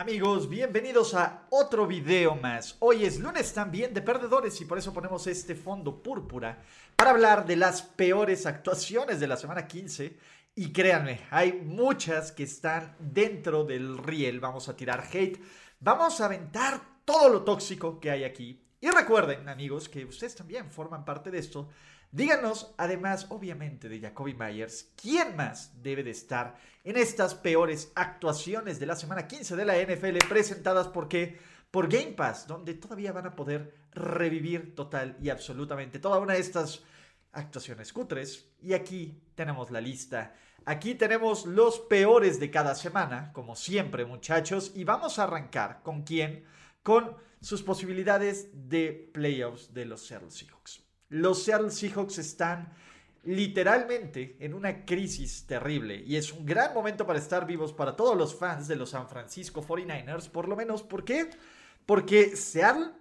Amigos, bienvenidos a otro video más. Hoy es lunes también de perdedores y por eso ponemos este fondo púrpura para hablar de las peores actuaciones de la semana 15. Y créanme, hay muchas que están dentro del riel. Vamos a tirar hate, vamos a aventar todo lo tóxico que hay aquí. Y recuerden, amigos, que ustedes también forman parte de esto. Díganos, además, obviamente, de Jacoby Myers, quién más debe de estar en estas peores actuaciones de la semana 15 de la NFL presentadas por qué? Por Game Pass, donde todavía van a poder revivir total y absolutamente toda una de estas actuaciones cutres. Y aquí tenemos la lista. Aquí tenemos los peores de cada semana, como siempre, muchachos, y vamos a arrancar con quién? Con sus posibilidades de playoffs de los Seattle Seahawks. Los Seattle Seahawks están literalmente en una crisis terrible y es un gran momento para estar vivos para todos los fans de los San Francisco 49ers, por lo menos, ¿por qué? Porque Seattle,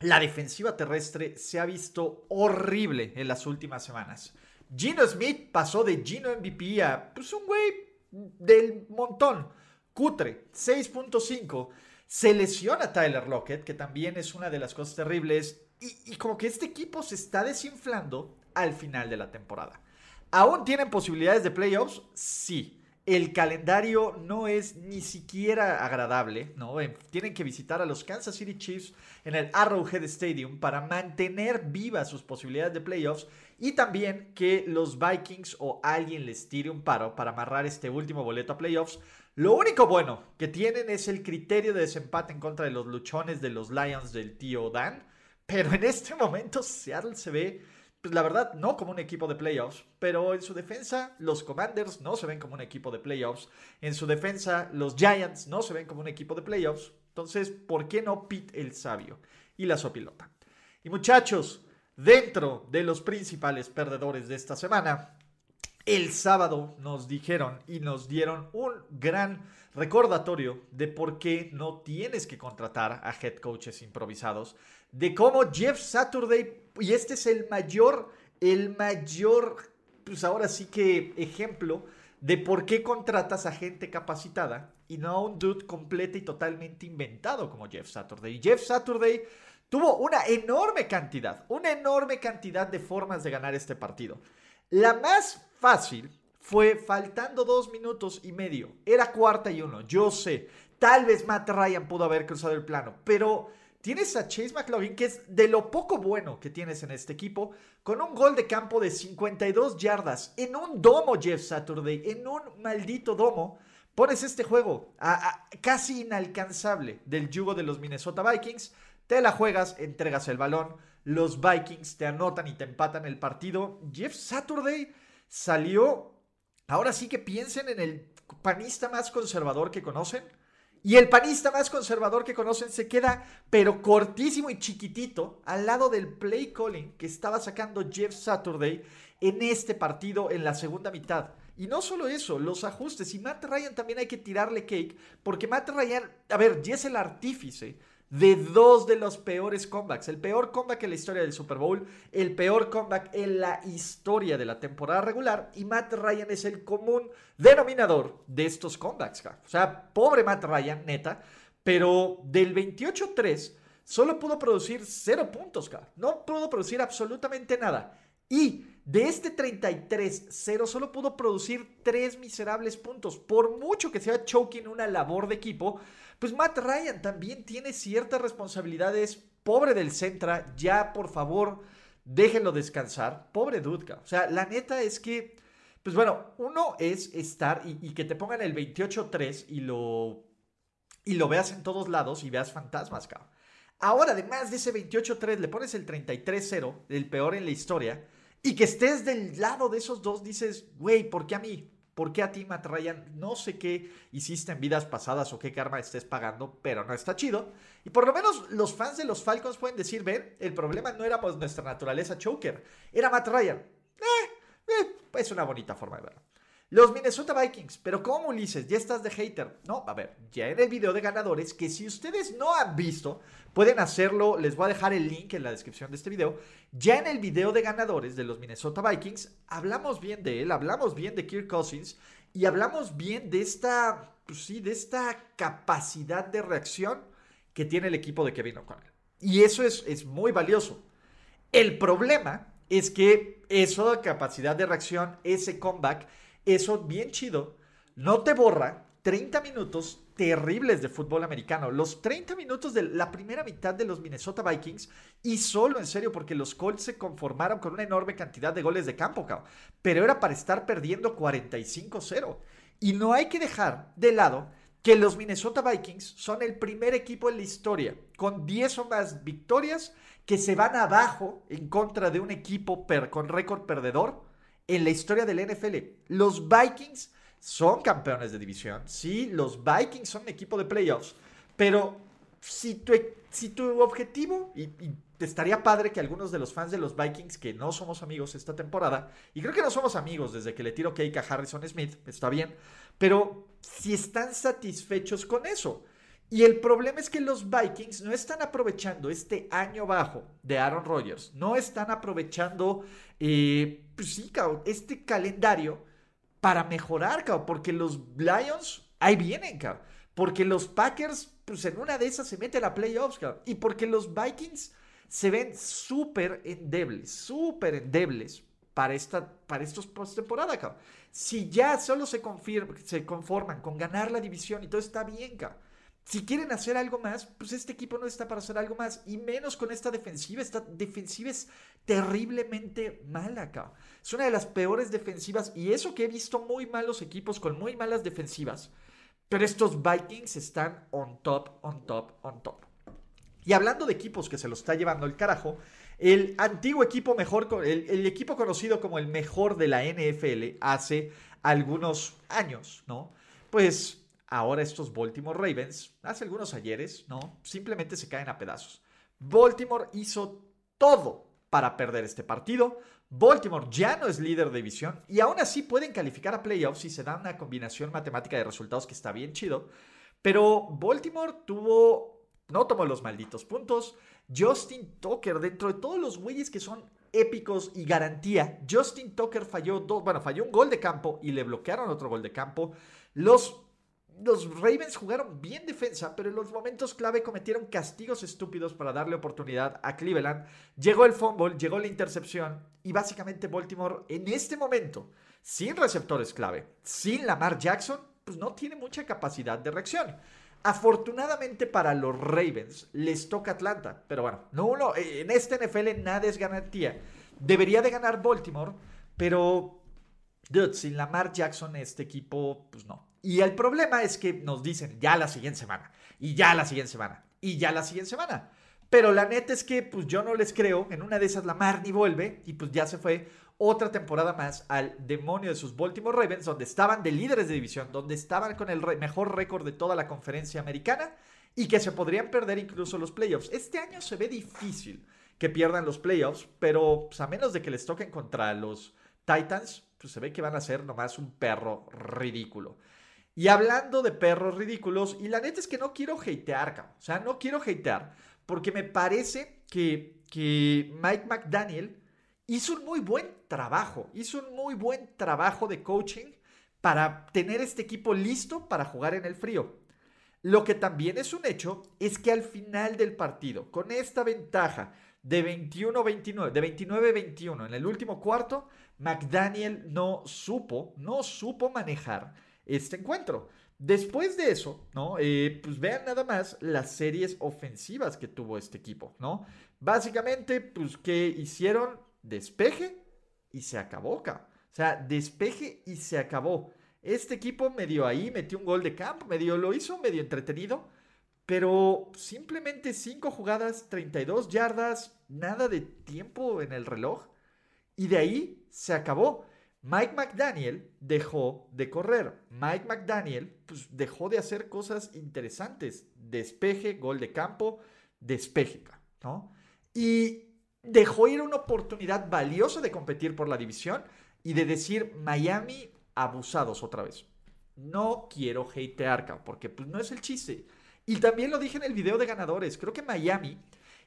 la defensiva terrestre se ha visto horrible en las últimas semanas. Gino Smith pasó de Gino MVP a pues, un güey del montón, cutre, 6.5. Se lesiona Tyler Lockett, que también es una de las cosas terribles y, como que este equipo se está desinflando al final de la temporada. ¿Aún tienen posibilidades de playoffs? Sí. El calendario no es ni siquiera agradable, ¿no? Tienen que visitar a los Kansas City Chiefs en el Arrowhead Stadium para mantener vivas sus posibilidades de playoffs y también que los Vikings o alguien les tire un paro para amarrar este último boleto a playoffs. Lo único bueno que tienen es el criterio de desempate en contra de los luchones de los Lions del tío Dan pero en este momento Seattle se ve, pues la verdad, no como un equipo de playoffs, pero en su defensa los Commanders no se ven como un equipo de playoffs. En su defensa los Giants no se ven como un equipo de playoffs. Entonces, ¿por qué no Pete el sabio y la sopilota? Y muchachos, dentro de los principales perdedores de esta semana, el sábado nos dijeron y nos dieron un gran recordatorio de por qué no tienes que contratar a head coaches improvisados, de cómo Jeff Saturday, y este es el mayor, el mayor, pues ahora sí que ejemplo de por qué contratas a gente capacitada y no a un dude completo y totalmente inventado como Jeff Saturday. Jeff Saturday tuvo una enorme cantidad, una enorme cantidad de formas de ganar este partido. La más fácil fue faltando dos minutos y medio. Era cuarta y uno, yo sé. Tal vez Matt Ryan pudo haber cruzado el plano, pero tienes a Chase McLaughlin, que es de lo poco bueno que tienes en este equipo, con un gol de campo de 52 yardas en un domo, Jeff Saturday, en un maldito domo. Pones este juego casi inalcanzable del yugo de los Minnesota Vikings, te la juegas, entregas el balón, los Vikings te anotan y te empatan el partido. Jeff Saturday salió Ahora sí que piensen en el panista más conservador que conocen. Y el panista más conservador que conocen se queda, pero cortísimo y chiquitito, al lado del play calling que estaba sacando Jeff Saturday en este partido en la segunda mitad. Y no solo eso, los ajustes. Y Matt Ryan también hay que tirarle cake, porque Matt Ryan, a ver, ya es el artífice de dos de los peores comebacks. El peor comeback en la historia del Super Bowl, el peor comeback en la historia de la temporada regular. Y Matt Ryan es el común denominador de estos comebacks. O sea, pobre Matt Ryan, neta. Pero del 28-3 solo pudo producir 0 puntos. No pudo producir absolutamente nada. Y de este 33-0 solo pudo producir 3 miserables puntos. Por mucho que sea choking una labor de equipo, pues Matt Ryan también tiene ciertas responsabilidades. Pobre del Centra, ya por favor, déjenlo descansar. Pobre Dudka. O sea, la neta es que, pues bueno, uno es estar y, que te pongan el 28-3 y lo, y lo veas en todos lados y veas fantasmas, cabrón. Ahora, además de ese 28-3, le pones el 33-0, el peor en la historia, y que estés del lado de esos dos, dices, güey, ¿por qué a mí? ¿Por qué a ti, Matt Ryan? No sé qué hiciste en vidas pasadas o qué karma estés pagando, pero no está chido. Y por lo menos los fans de los Falcons pueden decir, ven, el problema no era pues nuestra naturaleza choker, era Matt Ryan. Eh, eh, es una bonita forma de verlo. Los Minnesota Vikings, pero ¿cómo Ulises? Ya estás de hater. No, a ver, ya en el video de ganadores, que si ustedes no han visto, pueden hacerlo, les voy a dejar el link en la descripción de este video. Ya en el video de ganadores de los Minnesota Vikings, hablamos bien de él, hablamos bien de Kirk Cousins y hablamos bien de esta, pues sí, de esta capacidad de reacción que tiene el equipo de Kevin O'Connell. Y eso es, es muy valioso. El problema es que esa capacidad de reacción, ese comeback, eso bien chido, no te borra 30 minutos terribles de fútbol americano. Los 30 minutos de la primera mitad de los Minnesota Vikings y solo en serio porque los Colts se conformaron con una enorme cantidad de goles de campo, pero era para estar perdiendo 45-0. Y no hay que dejar de lado que los Minnesota Vikings son el primer equipo en la historia con 10 o más victorias que se van abajo en contra de un equipo con récord perdedor en la historia del NFL. Los Vikings son campeones de división, sí, los Vikings son equipo de playoffs, pero si tu, tu objetivo, y, estaría padre que algunos de los fans de los Vikings, que no somos amigos esta temporada, y creo que no somos amigos desde que le tiro cake a Harrison Smith, está bien, pero si están satisfechos con eso. Y el problema es que los Vikings no están aprovechando este año bajo de Aaron Rodgers, no están aprovechando, eh, pues sí, este calendario para mejorar, porque los Lions ahí vienen, porque los Packers, pues en una de esas se meten a playoffs, y porque los Vikings se ven súper endebles, súper endebles para, esta, para estos postemporada, Si ya solo se, conforman con ganar la división y todo está bien, cabrón si quieren hacer algo más, pues este equipo no está para hacer algo más. Y menos con esta defensiva. Esta defensiva es terriblemente mala acá. Es una de las peores defensivas. Y eso que he visto muy malos equipos con muy malas defensivas. Pero estos Vikings están on top, on top, on top. Y hablando de equipos que se lo está llevando el carajo, el antiguo equipo mejor, el, el equipo conocido como el mejor de la NFL hace algunos años, ¿no? Pues Ahora estos Baltimore Ravens, hace algunos ayeres, ¿no? Simplemente se caen a pedazos. Baltimore hizo todo para perder este partido. Baltimore ya no es líder de división y aún así pueden calificar a playoffs si se da una combinación matemática de resultados que está bien chido. Pero Baltimore tuvo, no tomó los malditos puntos. Justin Tucker, dentro de todos los güeyes que son épicos y garantía, Justin Tucker falló dos, bueno, falló un gol de campo y le bloquearon otro gol de campo. Los los Ravens jugaron bien defensa, pero en los momentos clave cometieron castigos estúpidos para darle oportunidad a Cleveland. Llegó el fumble, llegó la intercepción y básicamente Baltimore en este momento, sin receptores clave, sin Lamar Jackson, pues no tiene mucha capacidad de reacción. Afortunadamente para los Ravens les toca Atlanta, pero bueno, no, en este NFL nada es garantía. Debería de ganar Baltimore, pero sin Lamar Jackson este equipo, pues no. Y el problema es que nos dicen ya la siguiente semana, y ya la siguiente semana, y ya la siguiente semana. Pero la neta es que pues yo no les creo, en una de esas la Mar ni vuelve y pues ya se fue otra temporada más al demonio de sus Baltimore Ravens, donde estaban de líderes de división, donde estaban con el mejor récord de toda la conferencia americana y que se podrían perder incluso los playoffs. Este año se ve difícil que pierdan los playoffs, pero pues, a menos de que les toquen contra los Titans, pues se ve que van a ser nomás un perro ridículo. Y hablando de perros ridículos, y la neta es que no quiero hatear, o sea, no quiero hatear, porque me parece que, que Mike McDaniel hizo un muy buen trabajo, hizo un muy buen trabajo de coaching para tener este equipo listo para jugar en el frío. Lo que también es un hecho es que al final del partido, con esta ventaja de 21-29, de 29-21 en el último cuarto, McDaniel no supo, no supo manejar este encuentro. Después de eso, ¿no? Eh, pues vean nada más las series ofensivas que tuvo este equipo, ¿no? Básicamente, pues que hicieron despeje y se acabó, acá. O sea, despeje y se acabó. Este equipo medio ahí, metió un gol de campo, medio lo hizo, medio entretenido, pero simplemente 5 jugadas, 32 yardas, nada de tiempo en el reloj. Y de ahí se acabó. Mike McDaniel dejó de correr. Mike McDaniel pues, dejó de hacer cosas interesantes. Despeje, gol de campo, despeje, ¿no? Y dejó ir una oportunidad valiosa de competir por la división y de decir Miami abusados otra vez. No quiero hatear, porque pues no es el chiste. Y también lo dije en el video de ganadores. Creo que Miami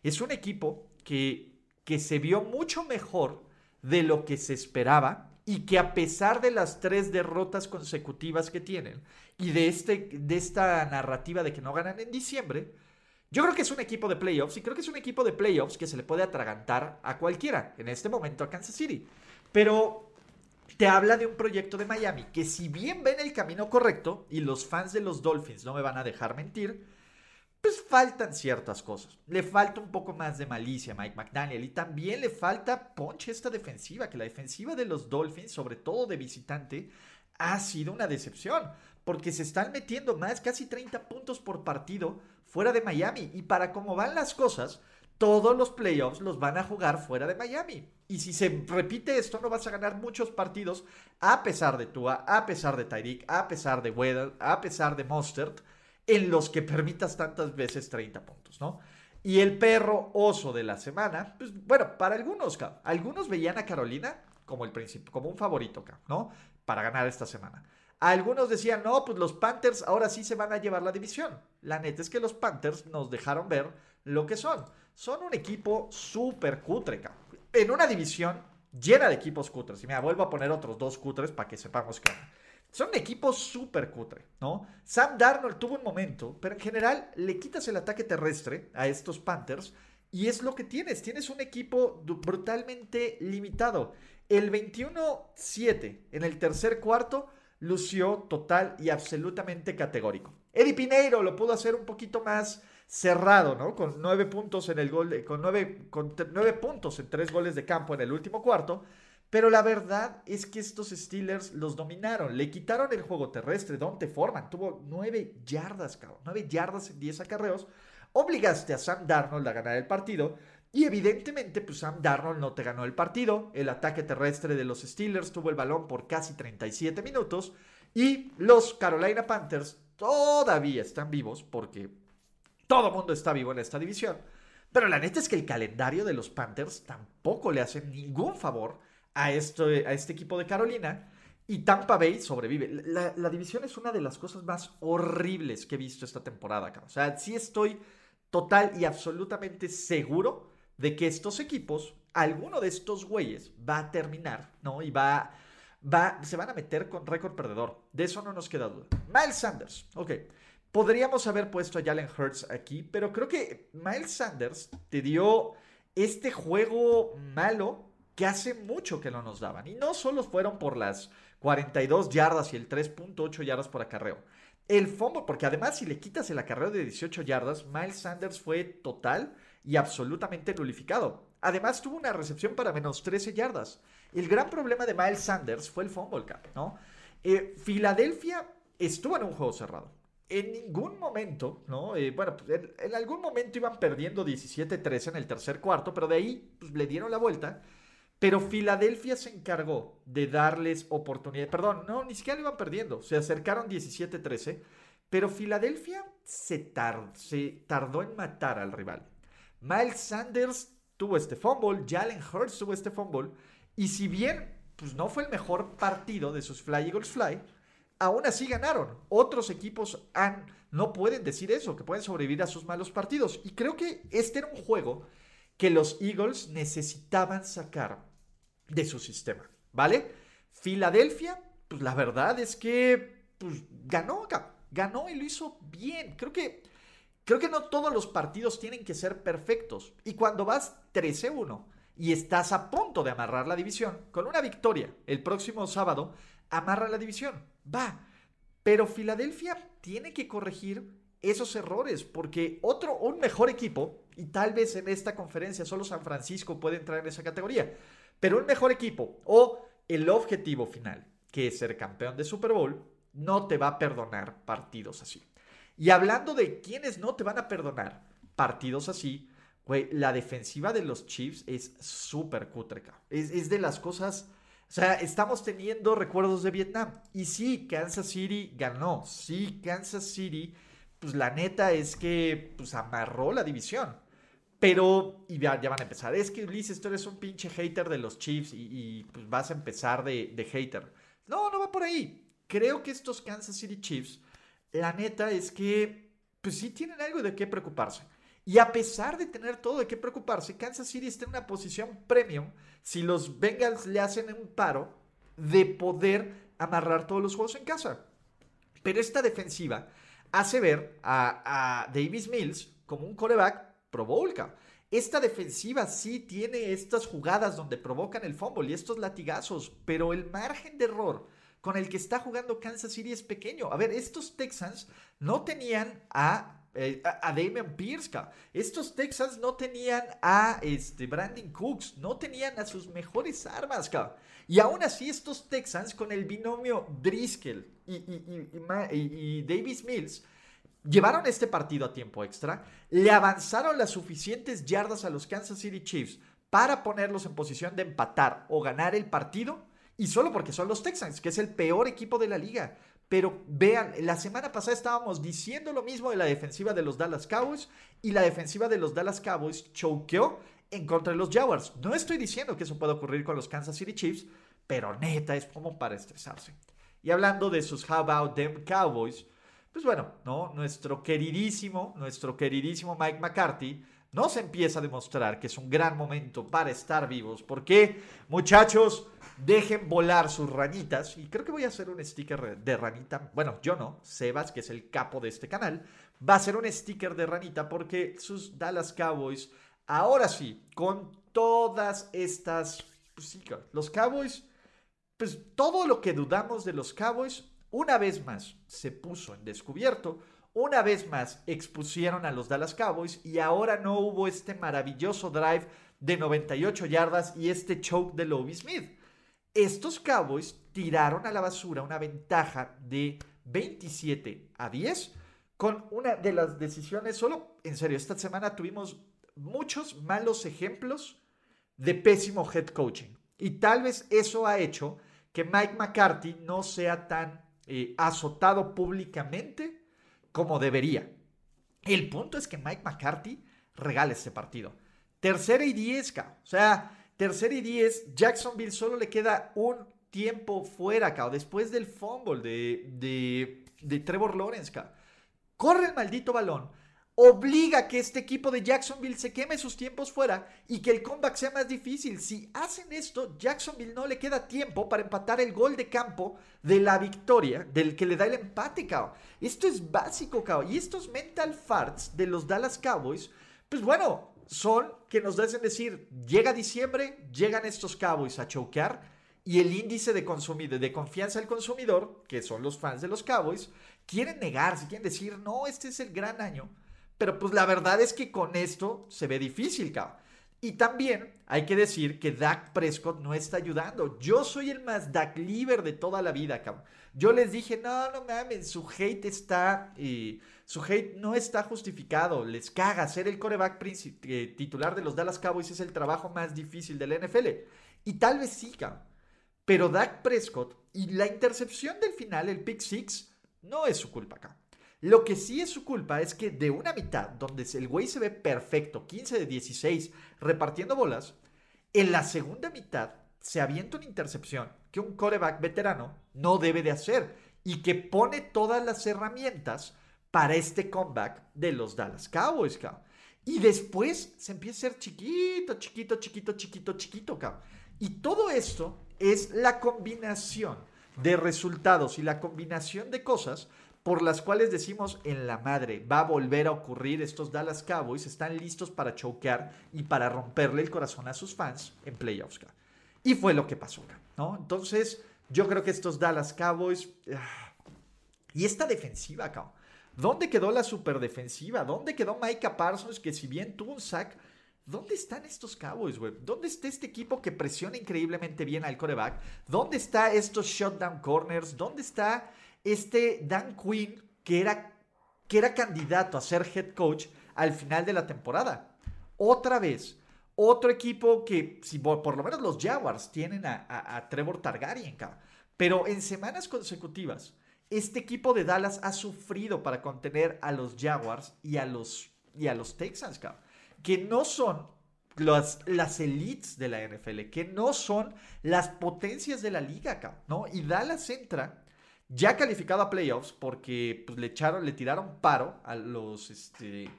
es un equipo que, que se vio mucho mejor de lo que se esperaba y que a pesar de las tres derrotas consecutivas que tienen y de, este, de esta narrativa de que no ganan en diciembre, yo creo que es un equipo de playoffs y creo que es un equipo de playoffs que se le puede atragantar a cualquiera, en este momento a Kansas City. Pero te habla de un proyecto de Miami que si bien ven el camino correcto y los fans de los Dolphins no me van a dejar mentir, pues faltan ciertas cosas. Le falta un poco más de malicia a Mike McDaniel y también le falta ponche esta defensiva, que la defensiva de los Dolphins, sobre todo de visitante, ha sido una decepción, porque se están metiendo más, casi 30 puntos por partido fuera de Miami. Y para cómo van las cosas, todos los playoffs los van a jugar fuera de Miami. Y si se repite esto, no vas a ganar muchos partidos a pesar de Tua, a pesar de Tyreek, a pesar de Weddle, a pesar de Mostert en los que permitas tantas veces 30 puntos, ¿no? Y el perro oso de la semana, pues bueno, para algunos, algunos veían a Carolina como el principio, como un favorito, ¿no? Para ganar esta semana. Algunos decían, no, pues los Panthers ahora sí se van a llevar la división. La neta es que los Panthers nos dejaron ver lo que son. Son un equipo súper cutre, En una división llena de equipos cutres. Y me vuelvo a poner otros dos cutres para que sepamos que son un equipo súper cutre, ¿no? Sam Darnold tuvo un momento, pero en general le quitas el ataque terrestre a estos Panthers y es lo que tienes. Tienes un equipo brutalmente limitado. El 21-7 en el tercer cuarto lució total y absolutamente categórico. Eddie Pineiro lo pudo hacer un poquito más cerrado, ¿no? Con nueve puntos en el gol, con nueve, con nueve puntos en tres goles de campo en el último cuarto. Pero la verdad es que estos Steelers los dominaron. Le quitaron el juego terrestre. Dante Forman tuvo 9 yardas, cabrón. 9 yardas en 10 acarreos. Obligaste a Sam Darnold a ganar el partido. Y evidentemente, pues Sam Darnold no te ganó el partido. El ataque terrestre de los Steelers tuvo el balón por casi 37 minutos. Y los Carolina Panthers todavía están vivos porque todo mundo está vivo en esta división. Pero la neta es que el calendario de los Panthers tampoco le hace ningún favor a, esto, a este equipo de Carolina. Y Tampa Bay sobrevive. La, división es una de las cosas más horribles que he visto esta temporada, O sea, sí estoy total y absolutamente seguro de que estos equipos, alguno de estos güeyes va a terminar, ¿no? Y va, va, se van a meter con récord perdedor. De eso no nos queda duda. Miles Sanders, ok. Podríamos haber puesto a Jalen Hurts aquí, pero creo que Miles Sanders te dio este juego malo que hace mucho que no nos daban. Y no solo fueron por las 42 yardas y el 3.8 yardas por acarreo. El fumble, porque además si le quitas el acarreo de 18 yardas, Miles Sanders fue total y absolutamente nulificado. Además tuvo una recepción para menos 13 yardas. El gran problema de Miles Sanders fue el fumble cap, ¿no? Eh, Filadelfia estuvo en un juego cerrado. En ningún momento, ¿no? Eh, bueno, pues, en, algún momento iban perdiendo 17-13 en el tercer cuarto, pero de ahí pues, le dieron la vuelta pero Filadelfia se encargó de darles oportunidad. Perdón, no, ni siquiera lo iban perdiendo. Se acercaron 17-13. Pero Filadelfia se, tardó en matar al rival. Miles Sanders tuvo este fumble. Jalen Hurts tuvo este fumble. Y si bien pues no fue el mejor partido de sus Fly Eagles Fly, aún así ganaron. Otros equipos no pueden decir eso, que pueden sobrevivir a sus malos partidos. Y creo que este era un juego que los Eagles necesitaban sacar de su sistema, ¿vale? Filadelfia, pues la verdad es que pues, ganó, ganó y lo hizo bien. Creo que, creo que no todos los partidos tienen que ser perfectos. Y cuando vas 13-1 y estás a punto de amarrar la división, con una victoria el próximo sábado, amarra la división. Va. Pero Filadelfia tiene que corregir esos errores, porque otro, un mejor equipo, y tal vez en esta conferencia solo San Francisco puede entrar en esa categoría, pero un mejor equipo o el objetivo final, que es ser campeón de Super Bowl, no te va a perdonar partidos así. Y hablando de quienes no te van a perdonar partidos así, güey, la defensiva de los Chiefs es súper cutreca. Es, es, de las cosas O sea, estamos teniendo recuerdos de Vietnam. Y sí, Kansas City ganó. Sí, Kansas City, pues la neta es que pues amarró la división. Pero, y ya, van a empezar. Es que Ulises, tú eres un pinche hater de los Chiefs y, pues vas a empezar de, hater. No, no va por ahí. Creo que estos Kansas City Chiefs, la neta es que, pues sí tienen algo de qué preocuparse. Y a pesar de tener todo de qué preocuparse, Kansas City está en una posición premium si los Bengals le hacen un paro de poder amarrar todos los juegos en casa. Pero esta defensiva hace ver a, a Davis Mills como un coreback Pro. Esta defensiva sí tiene estas jugadas donde provocan el fumble y estos latigazos, pero el margen de error con el que está jugando Kansas City es pequeño. A ver, estos Texans no tenían a eh, a, Damian Pierce, Estos Texans no tenían a este, Brandon Cooks, no tenían a sus mejores armas, Y aún así, estos Texans con el binomio Driscoll y Davis Mills llevaron este partido a tiempo extra, le avanzaron las suficientes yardas a los Kansas City Chiefs para ponerlos en posición de empatar o ganar el partido, y solo porque son los Texans, que es el peor equipo de la liga. Pero vean, la semana pasada estábamos diciendo lo mismo de la defensiva de los Dallas Cowboys y la defensiva de los Dallas Cowboys choqueó en contra de los Jaguars. No estoy diciendo que eso pueda ocurrir con los Kansas City Chiefs, pero neta es como para estresarse. Y hablando de sus How About Them Cowboys, pues bueno, ¿no? Nuestro queridísimo, nuestro queridísimo Mike McCarthy nos empieza a demostrar que es un gran momento para estar vivos. Porque, muchachos, dejen volar sus ranitas. Y creo que voy a hacer un sticker de ranita. Bueno, yo no. Sebas, que es el capo de este canal, va a hacer un sticker de ranita porque sus Dallas Cowboys, ahora sí, con todas estas... Pues sí, los Cowboys, pues todo lo que dudamos de los Cowboys una vez más se puso en descubierto, una vez más expusieron a los Dallas Cowboys y ahora no hubo este maravilloso drive de 98 yardas y este choke de Lovie Smith. Estos Cowboys tiraron a la basura una ventaja de 27 a 10 con una de las decisiones, solo en serio, esta semana tuvimos muchos malos ejemplos de pésimo head coaching. Y tal vez eso ha hecho que Mike McCarthy no sea tan eh, azotado públicamente como debería. El punto es que Mike McCarthy regala este partido. Tercera y diez, O sea, tercera y diez, Jacksonville solo le queda un tiempo fuera, cao, después del fumble de, de, de Trevor Lawrence, Corre el maldito balón obliga a que este equipo de Jacksonville se queme sus tiempos fuera y que el comeback sea más difícil. Si hacen esto, Jacksonville no le queda tiempo para empatar el gol de campo de la victoria, del que le da el empate, cao. Esto es básico, cao. Y estos mental farts de los Dallas Cowboys, pues bueno, son que nos hacen decir, llega diciembre, llegan estos Cowboys a choquear y el índice de, de confianza del consumidor, que son los fans de los Cowboys, quieren negarse, quieren decir, no, este es el gran año pero pues la verdad es que con esto se ve difícil, cabrón. Y también hay que decir que Dak Prescott no está ayudando. Yo soy el más Dak Liver de toda la vida, cabrón. Yo les dije, no, no mames, su hate está. y su hate no está justificado. Les caga. Ser el coreback eh, titular de los Dallas Cowboys es el trabajo más difícil del NFL. Y tal vez sí, cabrón. Pero Dak Prescott y la intercepción del final, el pick six, no es su culpa, cabrón. Lo que sí es su culpa es que de una mitad, donde el güey se ve perfecto, 15 de 16, repartiendo bolas, en la segunda mitad se avienta una intercepción que un coreback veterano no debe de hacer y que pone todas las herramientas para este comeback de los Dallas Cowboys, cabrón. Y después se empieza a ser chiquito, chiquito, chiquito, chiquito, chiquito, cabrón. Y todo esto es la combinación de resultados y la combinación de cosas por las cuales decimos en la madre, va a volver a ocurrir, estos Dallas Cowboys están listos para choquear y para romperle el corazón a sus fans en playoffs. Y fue lo que pasó, ¿no? Entonces, yo creo que estos Dallas Cowboys... Ah, y esta defensiva, cabrón. ¿Dónde quedó la superdefensiva? ¿Dónde quedó Micah Parsons que si bien tuvo un sack... ¿Dónde están estos Cowboys, güey? ¿Dónde está este equipo que presiona increíblemente bien al coreback? ¿Dónde está estos shutdown corners? ¿Dónde está este Dan Quinn, que era, que era candidato a ser head coach al final de la temporada. Otra vez, Otro equipo que, si por lo menos los Jaguars tienen a, Trevor Targaryen, pero en semanas consecutivas, este equipo de Dallas ha sufrido para contener a los Jaguars y a los, y a los Texans, que no son las, las elites de la NFL, que no son las potencias de la liga, ¿no? Y Dallas entra ya calificado a playoffs porque pues, le, echaron, le tiraron paro a los, este,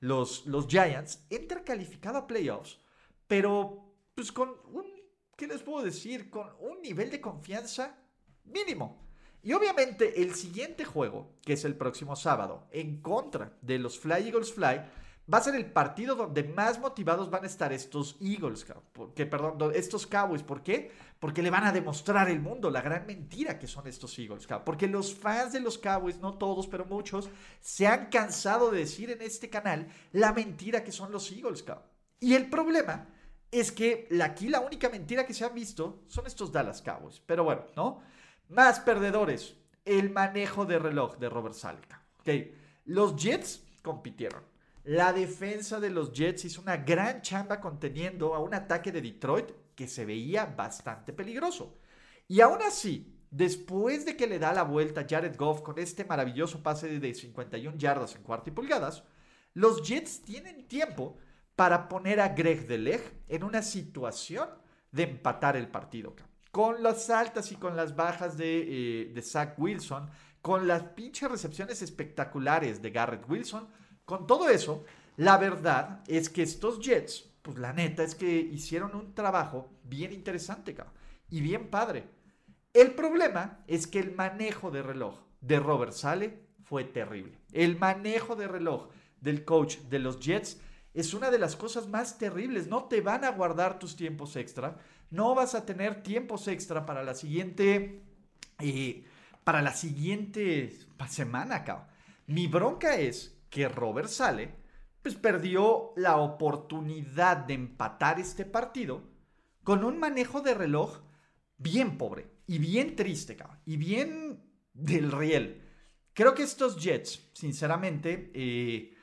los, los Giants, entra calificado a playoffs, pero pues con un, ¿qué les puedo decir? Con un nivel de confianza mínimo. Y obviamente el siguiente juego, que es el próximo sábado, en contra de los Fly Eagles Fly, va a ser el partido donde más motivados van a estar estos Eagles, porque, perdón, estos Cowboys. ¿Por qué? Porque le van a demostrar al mundo la gran mentira que son estos Eagles, porque los fans de los Cowboys, no todos, pero muchos, se han cansado de decir en este canal la mentira que son los Eagles, Y el problema es que aquí la única mentira que se ha visto son estos Dallas Cowboys. Pero bueno, ¿no? Más perdedores. El manejo de reloj de Robert Salka. Okay. Los Jets compitieron la defensa de los Jets hizo una gran chamba conteniendo a un ataque de Detroit que se veía bastante peligroso. Y aún así, después de que le da la vuelta Jared Goff con este maravilloso pase de 51 yardas en cuarto y pulgadas, los Jets tienen tiempo para poner a Greg Deleg en una situación de empatar el partido. Con las altas y con las bajas de, eh, de Zach Wilson, con las pinches recepciones espectaculares de Garrett Wilson, con todo eso, la verdad es que estos Jets, pues la neta es que hicieron un trabajo bien interesante, cabrón, y bien padre. El problema es que el manejo de reloj de Robert Sale fue terrible. El manejo de reloj del coach de los Jets es una de las cosas más terribles. No te van a guardar tus tiempos extra. No vas a tener tiempos extra para la siguiente. Eh, para la siguiente semana, cabrón. Mi bronca es que Robert Sale, pues perdió la oportunidad de empatar este partido con un manejo de reloj bien pobre y bien triste, cabrón, y bien del riel. Creo que estos Jets, sinceramente, eh,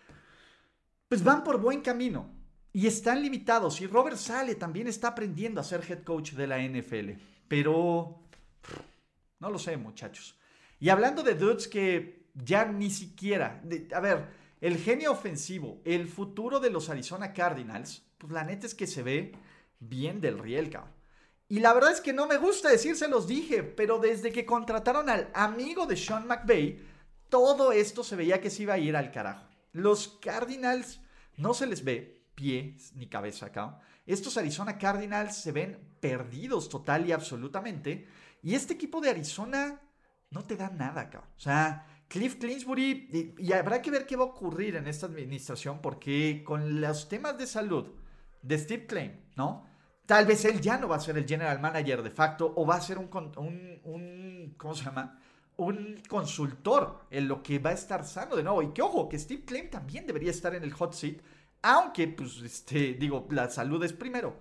pues van por buen camino y están limitados. Y Robert Sale también está aprendiendo a ser head coach de la NFL. Pero no lo sé, muchachos. Y hablando de dudes que ya ni siquiera, a ver, el genio ofensivo, el futuro de los Arizona Cardinals, pues la neta es que se ve bien del riel, cabrón. Y la verdad es que no me gusta decir, se los dije, pero desde que contrataron al amigo de Sean McVay, todo esto se veía que se iba a ir al carajo. Los Cardinals no se les ve pies ni cabeza acá. Estos Arizona Cardinals se ven perdidos total y absolutamente. Y este equipo de Arizona no te da nada, acá. O sea, Cliff Clinsbury, y, habrá que ver qué va a ocurrir en esta administración, porque con los temas de salud de Steve Klein, ¿no? Tal vez él ya no va a ser el general manager de facto o va a ser un, ¿cómo se llama? Un consultor en lo que va a estar sano de nuevo. Y que ojo, que Steve Klein también debería estar en el hot seat, aunque, pues, este, digo, la salud es primero.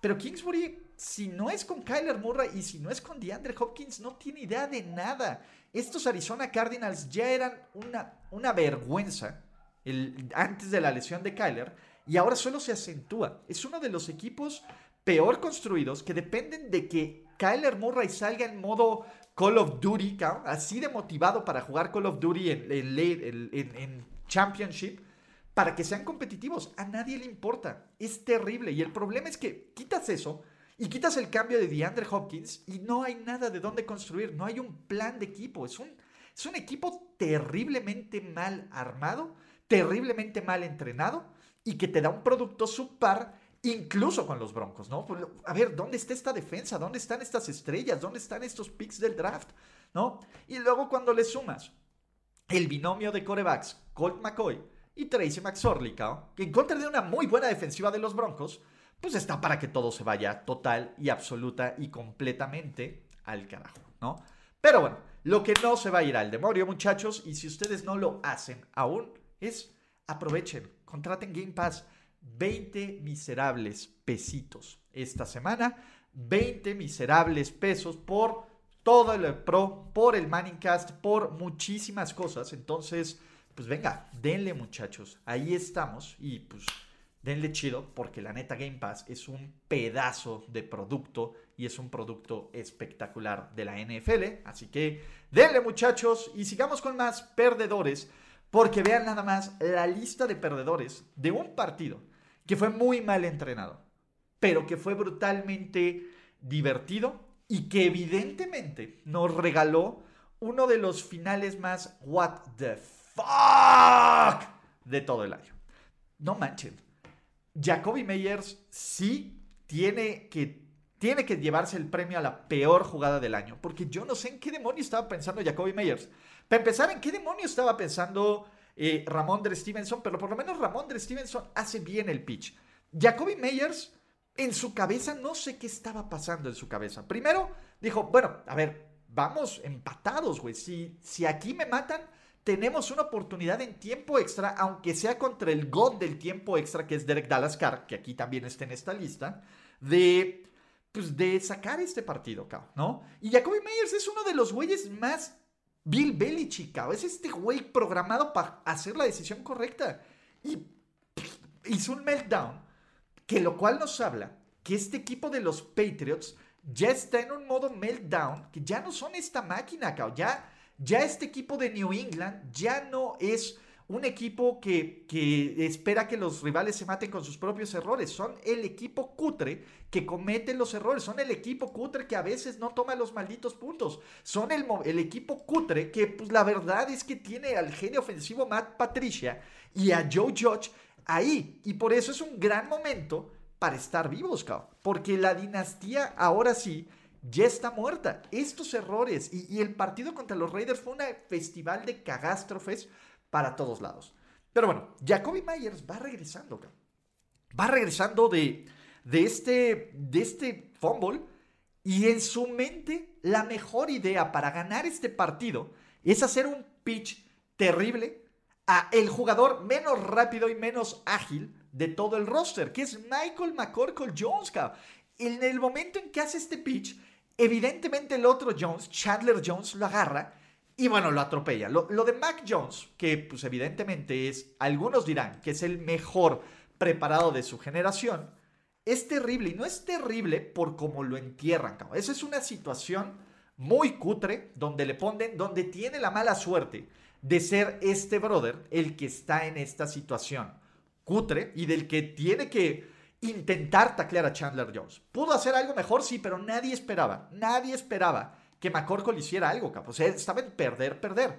Pero Kingsbury, si no es con Kyler Murray y si no es con DeAndre Hopkins, no tiene idea de nada. Estos Arizona Cardinals ya eran una, una vergüenza antes de la lesión de Kyler y ahora solo se acentúa. Es uno de los equipos peor construidos que dependen de que Kyler Murray salga en modo Call of Duty, así de motivado para jugar Call of Duty en, en, Championship, para que sean competitivos. A nadie le importa. Es terrible. Y el problema es que quitas eso y quitas el cambio de DeAndre Hopkins y no hay nada de dónde construir, no hay un plan de equipo. Es un, es un equipo terriblemente mal armado, terriblemente mal entrenado y que te da un producto subpar incluso con los Broncos, ¿no? A ver, ¿dónde está esta defensa? ¿Dónde están estas estrellas? ¿Dónde están estos picks del draft? ¿No? Y luego cuando le sumas el binomio de corebacks, Colt McCoy y Tracy McSorley, que en contra de una muy buena defensiva de los Broncos, pues está para que todo se vaya total y absoluta y completamente al carajo, ¿no? Pero bueno, lo que no se va a ir al demonio, muchachos, y si ustedes no lo hacen aún, es aprovechen, contraten Game Pass 20 miserables pesitos esta semana, 20 miserables pesos por todo el Pro, por el Manningcast, por muchísimas cosas. Entonces, pues venga, denle muchachos, ahí estamos y pues denle chido porque la neta Game Pass es un pedazo de producto y es un producto espectacular de la NFL. Así que denle muchachos y sigamos con más perdedores porque vean nada más la lista de perdedores de un partido que fue muy mal entrenado, pero que fue brutalmente divertido y que evidentemente nos regaló uno de los finales más what the fuck de todo el año. No manchen. Jacoby Meyers sí tiene que, tiene que llevarse el premio a la peor jugada del año. Porque yo no sé en qué demonio estaba pensando Jacoby Meyers. Para empezar, en qué demonio estaba pensando eh, Ramón de Stevenson. Pero por lo menos Ramón de Stevenson hace bien el pitch. Jacoby Meyers, en su cabeza, no sé qué estaba pasando en su cabeza. Primero, dijo, bueno, a ver, vamos empatados, güey. Si, si aquí me matan tenemos una oportunidad en tiempo extra, aunque sea contra el God del tiempo extra, que es Derek Dallas Carr, que aquí también está en esta lista, de, pues, de sacar este partido, ¿no? Y Jacoby Meyers es uno de los güeyes más Bill Belichick, Es este güey programado para hacer la decisión correcta. Y hizo un meltdown, que lo cual nos habla que este equipo de los Patriots ya está en un modo meltdown, que ya no son esta máquina, cabrón. Ya ya este equipo de New England ya no es un equipo que, espera que los rivales se maten con sus propios errores. Son el equipo cutre que comete los errores. Son el equipo cutre que a veces no toma los malditos puntos. Son el, el equipo cutre que, pues la verdad es que tiene al genio ofensivo Matt Patricia y a Joe Judge ahí. Y por eso es un gran momento para estar vivos, cabrón. Porque la dinastía ahora sí ya está muerta. Estos errores y, el partido contra los Raiders fue un festival de cagástrofes para todos lados. Pero bueno, Jacoby Myers va regresando. Va regresando de, de, este, de este fumble y en su mente la mejor idea para ganar este partido es hacer un pitch terrible a el jugador menos rápido y menos ágil de todo el roster, que es Michael McCorkle Jones. En el momento en que hace este pitch, Evidentemente el otro Jones, Chandler Jones, lo agarra y bueno, lo atropella. Lo, de Mac Jones, que pues evidentemente es, algunos dirán que es el mejor preparado de su generación, es terrible y no es terrible por cómo lo entierran. Cabrón. Esa es una situación muy cutre donde le ponen, donde tiene la mala suerte de ser este brother el que está en esta situación cutre y del que tiene que intentar taclear a Chandler Jones. ¿Pudo hacer algo mejor? Sí, pero nadie esperaba, nadie esperaba que McCorkle hiciera algo, capo. O sea, estaba en perder, perder.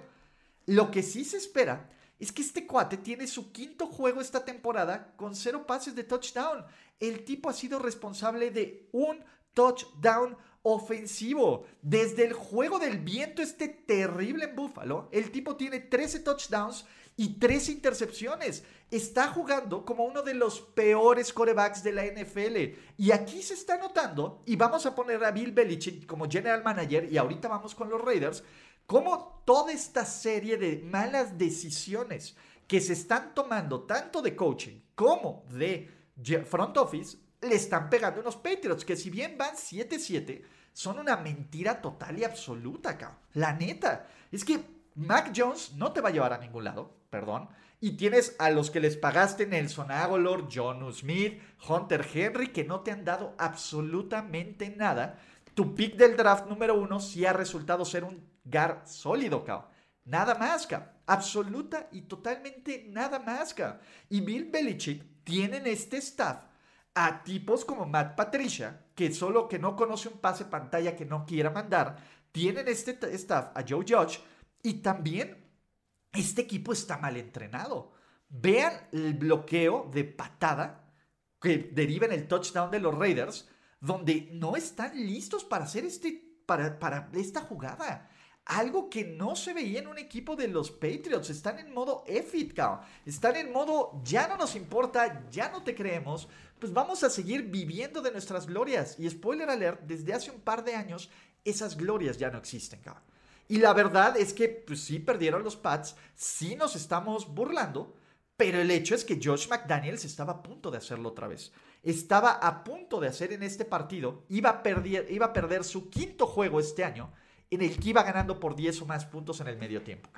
Lo que sí se espera es que este cuate tiene su quinto juego esta temporada con cero pases de touchdown. El tipo ha sido responsable de un touchdown ofensivo. Desde el juego del viento este terrible en Buffalo, el tipo tiene 13 touchdowns y tres intercepciones. Está jugando como uno de los peores corebacks de la NFL. Y aquí se está notando, y vamos a poner a Bill Belichick como general manager, y ahorita vamos con los Raiders, como toda esta serie de malas decisiones que se están tomando, tanto de coaching como de front office, le están pegando unos Patriots, que si bien van 7-7, son una mentira total y absoluta, cabrón. La neta. Es que Mac Jones no te va a llevar a ningún lado perdón. Y tienes a los que les pagaste Nelson Aguilar, John Smith, Hunter Henry, que no te han dado absolutamente nada. Tu pick del draft número uno sí ha resultado ser un gar sólido, cao. Nada más, cao. Absoluta y totalmente nada más, cao. Y Bill Belichick tienen este staff a tipos como Matt Patricia, que solo que no conoce un pase pantalla que no quiera mandar. Tienen este staff a Joe Judge y también este equipo está mal entrenado. Vean el bloqueo de patada que deriva en el touchdown de los Raiders, donde no están listos para hacer este, para, para esta jugada. Algo que no se veía en un equipo de los Patriots. Están en modo EFIT, Están en modo ya no nos importa, ya no te creemos. Pues vamos a seguir viviendo de nuestras glorias. Y spoiler alert, desde hace un par de años, esas glorias ya no existen, cabrón. Y la verdad es que pues, sí perdieron los Pats, sí nos estamos burlando, pero el hecho es que Josh McDaniels estaba a punto de hacerlo otra vez. Estaba a punto de hacer en este partido, iba a, perder, iba a perder su quinto juego este año, en el que iba ganando por 10 o más puntos en el medio tiempo.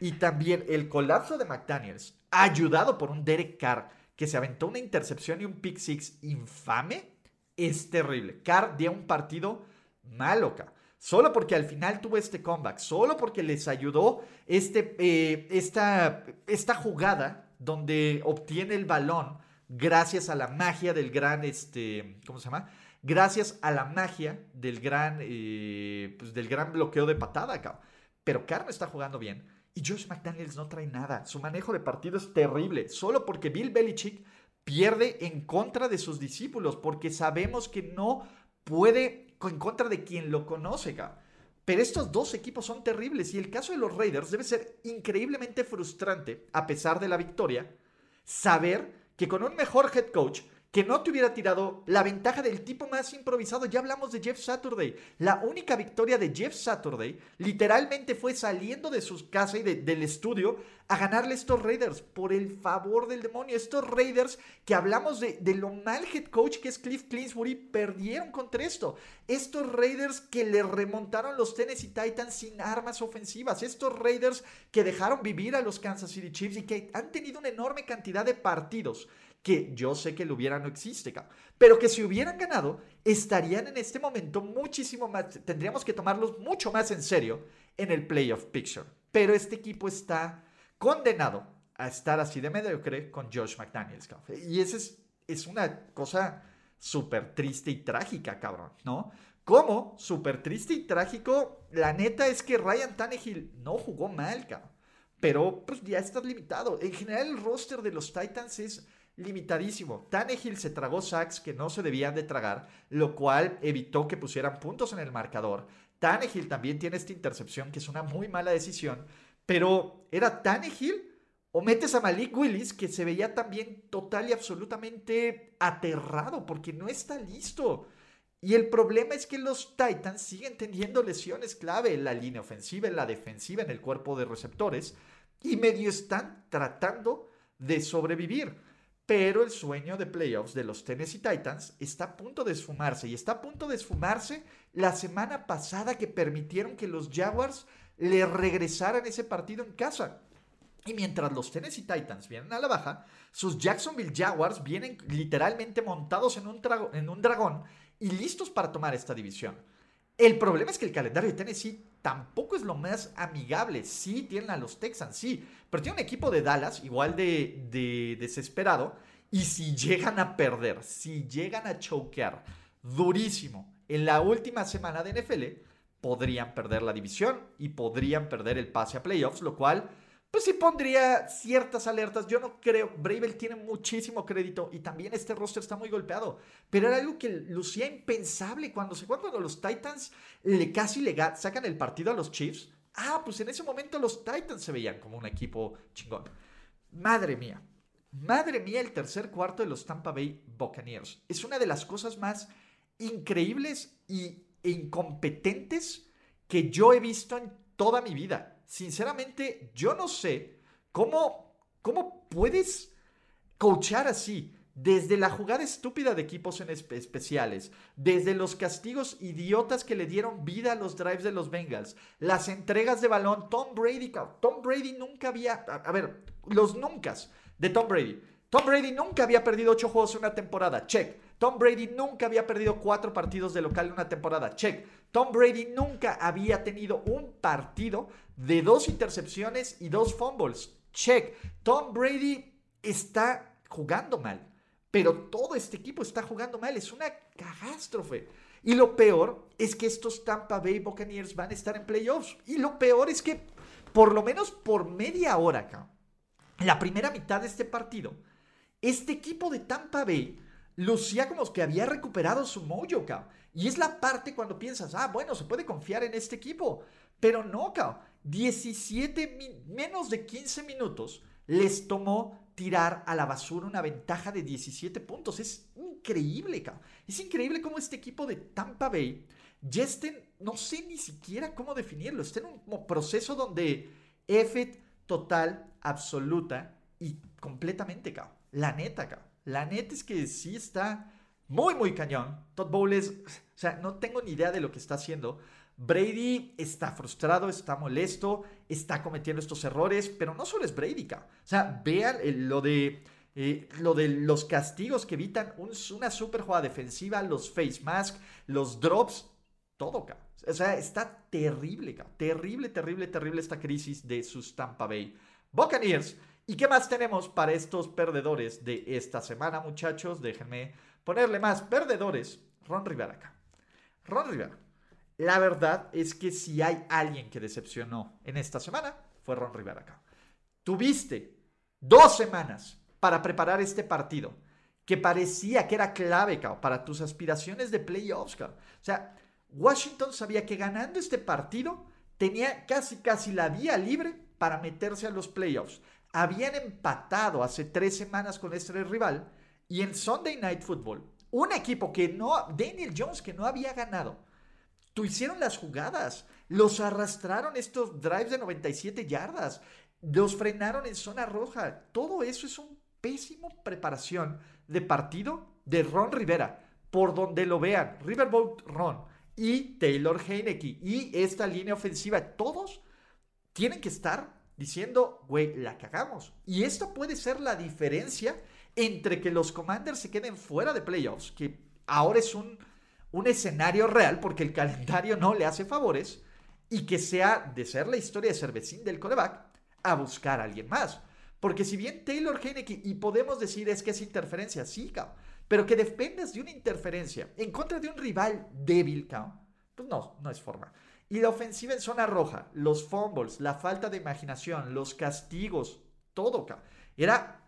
Y también el colapso de McDaniels, ayudado por un Derek Carr que se aventó una intercepción y un pick six infame, es terrible. Carr dio un partido malo, Solo porque al final tuvo este comeback, solo porque les ayudó este, eh, esta, esta jugada donde obtiene el balón gracias a la magia del gran, este, ¿cómo se llama? Gracias a la magia del gran, eh, pues del gran bloqueo de patada, cabrón. Pero Carr está jugando bien y Josh McDaniels no trae nada. Su manejo de partido es terrible, solo porque Bill Belichick pierde en contra de sus discípulos, porque sabemos que no puede en contra de quien lo conoce. Pero estos dos equipos son terribles y el caso de los Raiders debe ser increíblemente frustrante, a pesar de la victoria, saber que con un mejor head coach que no te hubiera tirado la ventaja del tipo más improvisado. Ya hablamos de Jeff Saturday. La única victoria de Jeff Saturday literalmente fue saliendo de su casa y del estudio a ganarle estos Raiders. Por el favor del demonio. Estos Raiders que hablamos de, de lo mal head coach que es Cliff Clinsbury perdieron contra esto. Estos Raiders que le remontaron los Tennessee Titans sin armas ofensivas. Estos Raiders que dejaron vivir a los Kansas City Chiefs y que han tenido una enorme cantidad de partidos que yo sé que el hubiera no existe, pero que si hubieran ganado, estarían en este momento muchísimo más, tendríamos que tomarlos mucho más en serio en el playoff picture. Pero este equipo está condenado a estar así de mediocre con Josh McDaniels, Y esa es, es una cosa súper triste y trágica, cabrón, ¿no? Como súper triste y trágico, la neta es que Ryan Tannehill no jugó mal, cabrón. Pero pues ya estás limitado. En general el roster de los Titans es limitadísimo. Tannehill se tragó sacks que no se debían de tragar, lo cual evitó que pusieran puntos en el marcador. Tannehill también tiene esta intercepción, que es una muy mala decisión, pero ¿era Tannehill o metes a Malik Willis, que se veía también total y absolutamente aterrado porque no está listo? Y el problema es que los Titans siguen teniendo lesiones clave en la línea ofensiva, en la defensiva, en el cuerpo de receptores, y medio están tratando de sobrevivir. Pero el sueño de playoffs de los Tennessee Titans está a punto de esfumarse. Y está a punto de esfumarse la semana pasada que permitieron que los Jaguars le regresaran ese partido en casa. Y mientras los Tennessee Titans vienen a la baja, sus Jacksonville Jaguars vienen literalmente montados en un, en un dragón y listos para tomar esta división. El problema es que el calendario de Tennessee tampoco es lo más amigable. Sí, tienen a los Texans, sí, pero tiene un equipo de Dallas igual de, desesperado. Y si llegan a perder, si llegan a choquear durísimo en la última semana de NFL, podrían perder la división y podrían perder el pase a playoffs, lo cual pues sí pondría ciertas alertas. Yo no creo, Bravel tiene muchísimo crédito y también este roster está muy golpeado, pero era algo que lucía impensable cuando se cuando los Titans le casi le sacan el partido a los Chiefs. Ah, pues en ese momento los Titans se veían como un equipo chingón. Madre mía, madre mía, el tercer cuarto de los Tampa Bay Buccaneers. Es una de las cosas más increíbles y incompetentes que yo he visto en toda mi vida sinceramente, yo no sé cómo, cómo puedes coachar así. Desde la jugada estúpida de equipos en especiales, desde los castigos idiotas que le dieron vida a los drives de los Bengals, las entregas de balón, Tom Brady, Tom Brady nunca había, a, ver, los nunca de Tom Brady. Tom Brady nunca había perdido ocho juegos en una temporada, check. Tom Brady nunca había perdido cuatro partidos de local en una temporada, check. Tom Brady nunca había tenido un partido de dos intercepciones y dos fumbles. Check. Tom Brady está jugando mal. Pero todo este equipo está jugando mal. Es una catástrofe. Y lo peor es que estos Tampa Bay Buccaneers van a estar en playoffs. Y lo peor es que, por lo menos por media hora, acá, la primera mitad de este partido, este equipo de Tampa Bay lucía como que había recuperado su mojo, Y es la parte cuando piensas, ah, bueno, se puede confiar en este equipo. Pero no, cabrón. 17, menos de 15 minutos les tomó tirar a la basura una ventaja de 17 puntos. Es increíble, cabrón. Es increíble cómo este equipo de Tampa Bay ya estén, no sé ni siquiera cómo definirlo, está en un proceso donde F total, absoluta y completamente, cabrón. La neta, cabrón. La neta es que sí está muy, muy cañón. Todd Bowles, o sea, no tengo ni idea de lo que está haciendo. Brady está frustrado, está molesto, está cometiendo estos errores, pero no solo es Brady, O sea, vean lo de eh, lo de los castigos que evitan una super jugada defensiva, los face mask, los drops, todo, cabrón. O sea, está terrible, cabrón. Terrible, terrible, terrible esta crisis de sus Tampa Bay Buccaneers. ¿Y qué más tenemos para estos perdedores de esta semana, muchachos? Déjenme ponerle más perdedores. Ron Rivera acá. Ron Rivera. La verdad es que si hay alguien que decepcionó en esta semana, fue Ron Rivera acá. Tuviste dos semanas para preparar este partido que parecía que era clave para tus aspiraciones de playoffs. O sea, Washington sabía que ganando este partido tenía casi casi la vía libre para meterse a los playoffs. Habían empatado hace tres semanas con este rival y en Sunday Night Football, un equipo que no, Daniel Jones, que no había ganado, tú hicieron las jugadas, los arrastraron estos drives de 97 yardas, los frenaron en zona roja. Todo eso es un pésimo preparación de partido de Ron Rivera. Por donde lo vean, Riverboat Ron y Taylor Heineke y esta línea ofensiva, todos tienen que estar diciendo, güey, la cagamos. Y esto puede ser la diferencia entre que los Commanders se queden fuera de playoffs, que ahora es un, un escenario real porque el calendario no le hace favores, y que sea de ser la historia de Cervecín del coreback a buscar a alguien más. Porque si bien Taylor Heineke, y podemos decir es que es interferencia, sí, cao, pero que dependas de una interferencia en contra de un rival débil, cao, pues no, no es forma. Y la ofensiva en zona roja, los fumbles, la falta de imaginación, los castigos, todo, cao, era,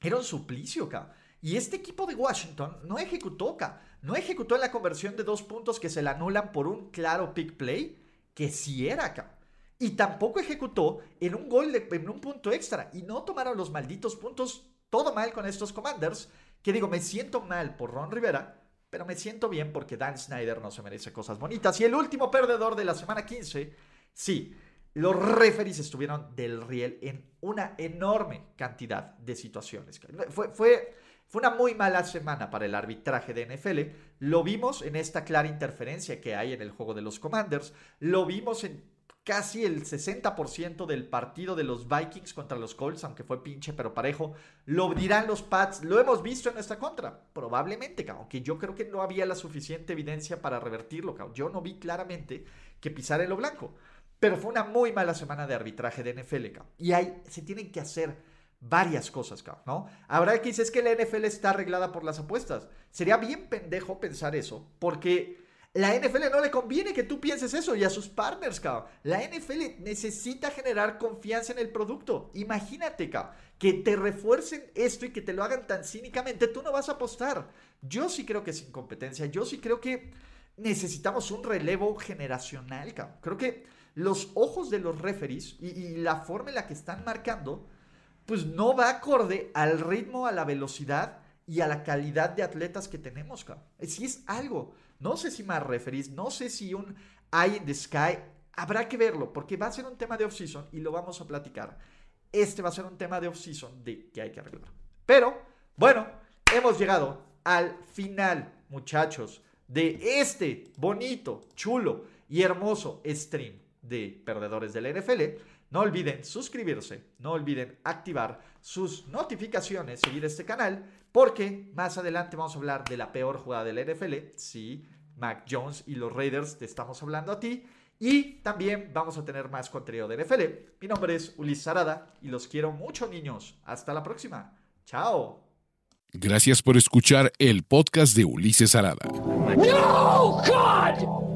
era un suplicio, cao. Y este equipo de Washington no ejecutó, cao, no ejecutó en la conversión de dos puntos que se le anulan por un claro pick play, que sí era, cao. Y tampoco ejecutó en un gol, de, en un punto extra. Y no tomaron los malditos puntos. Todo mal con estos Commanders. Que digo, me siento mal por Ron Rivera. Pero me siento bien porque Dan Snyder no se merece cosas bonitas. Y el último perdedor de la semana 15. Sí, los referees estuvieron del riel en una enorme cantidad de situaciones. Fue, fue, fue una muy mala semana para el arbitraje de NFL. Lo vimos en esta clara interferencia que hay en el juego de los Commanders. Lo vimos en casi el 60% del partido de los Vikings contra los Colts, aunque fue pinche pero parejo, lo dirán los Pats, lo hemos visto en nuestra contra, probablemente, aunque yo creo que no había la suficiente evidencia para revertirlo, yo no vi claramente que pisar en lo blanco, pero fue una muy mala semana de arbitraje de NFL, y ahí se tienen que hacer varias cosas, ¿no? Habrá que dices que la NFL está arreglada por las apuestas, sería bien pendejo pensar eso, porque la NFL no le conviene que tú pienses eso y a sus partners, cabrón. La NFL necesita generar confianza en el producto. Imagínate, cabrón, que te refuercen esto y que te lo hagan tan cínicamente. Tú no vas a apostar. Yo sí creo que es incompetencia. Yo sí creo que necesitamos un relevo generacional, cabrón. Creo que los ojos de los referees y, y la forma en la que están marcando, pues no va acorde al ritmo, a la velocidad y a la calidad de atletas que tenemos, cabrón. Si es algo. No sé si más referís, no sé si un Eye in the Sky. Habrá que verlo, porque va a ser un tema de off-season y lo vamos a platicar. Este va a ser un tema de off-season de que hay que arreglar. Pero, bueno, hemos llegado al final, muchachos, de este bonito, chulo y hermoso stream de perdedores del NFL. No olviden suscribirse, no olviden activar sus notificaciones, seguir este canal, porque más adelante vamos a hablar de la peor jugada del NFL. Sí, Mac Jones y los Raiders, te estamos hablando a ti. Y también vamos a tener más contenido de NFL. Mi nombre es Ulises Arada y los quiero mucho, niños. Hasta la próxima. Chao. Gracias por escuchar el podcast de Ulises Arada. No, God!